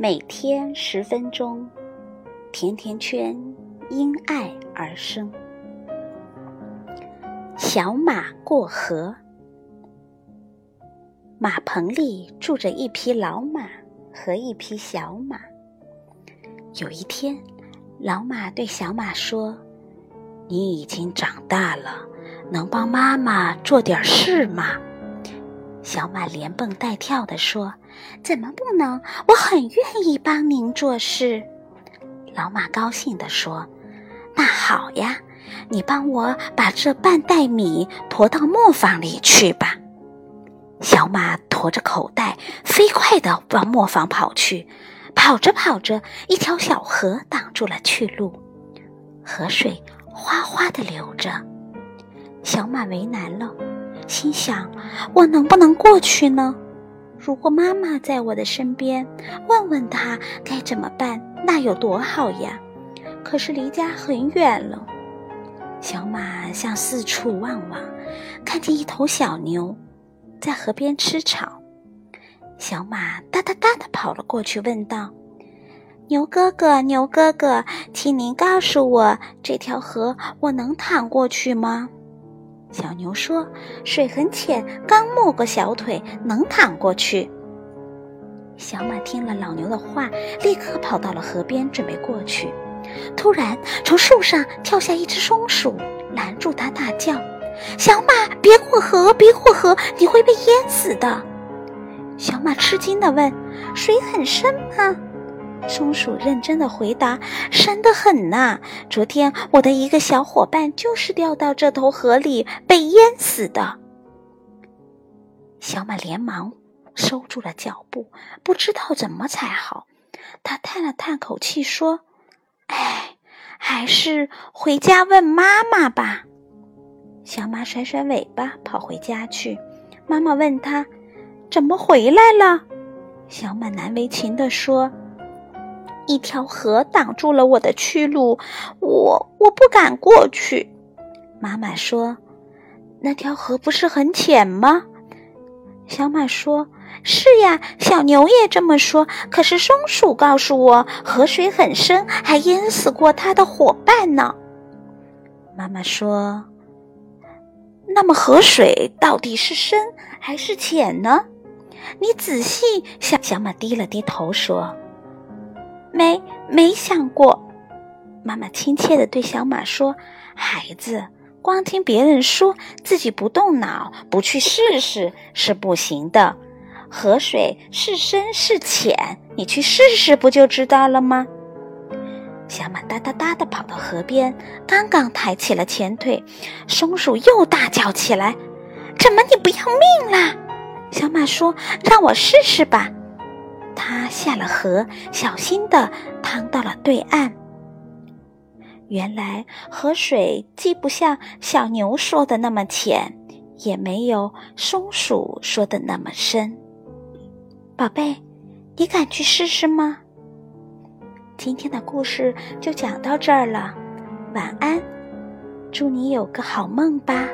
每天十分钟，甜甜圈因爱而生。小马过河，马棚里住着一匹老马和一匹小马。有一天，老马对小马说：“你已经长大了，能帮妈妈做点事吗？”小马连蹦带跳地说：“怎么不能？我很愿意帮您做事。”老马高兴地说：“那好呀，你帮我把这半袋米驮到磨坊里去吧。”小马驮着口袋，飞快地往磨坊跑去。跑着跑着，一条小河挡住了去路，河水哗哗地流着。小马为难了。心想：我能不能过去呢？如果妈妈在我的身边，问问她该怎么办，那有多好呀！可是离家很远了。小马向四处望望，看见一头小牛在河边吃草。小马哒哒哒的跑了过去，问道：“牛哥哥，牛哥哥，请您告诉我，这条河我能淌过去吗？”小牛说：“水很浅，刚没过小腿，能淌过去。”小马听了老牛的话，立刻跑到了河边，准备过去。突然，从树上跳下一只松鼠，拦住他，大叫：“小马，别过河，别过河，你会被淹死的！”小马吃惊地问：“水很深吗？”松鼠认真的回答：“深得很呐！昨天我的一个小伙伴就是掉到这头河里被淹死的。”小马连忙收住了脚步，不知道怎么才好。他叹了叹口气说：“哎，还是回家问妈妈吧。”小马甩甩尾巴跑回家去。妈妈问他：“怎么回来了？”小马难为情地说。一条河挡住了我的去路，我我不敢过去。妈妈说：“那条河不是很浅吗？”小马说：“是呀，小牛也这么说。可是松鼠告诉我，河水很深，还淹死过它的伙伴呢。”妈妈说：“那么河水到底是深还是浅呢？你仔细想。”小马低了低头说。没没想过，妈妈亲切的对小马说：“孩子，光听别人说，自己不动脑，不去试试是不行的。河水是深是浅，你去试试不就知道了吗？”小马哒哒哒的跑到河边，刚刚抬起了前腿，松鼠又大叫起来：“怎么你不要命啦？”小马说：“让我试试吧。”他下了河，小心地趟到了对岸。原来河水既不像小牛说的那么浅，也没有松鼠说的那么深。宝贝，你敢去试试吗？今天的故事就讲到这儿了，晚安，祝你有个好梦吧。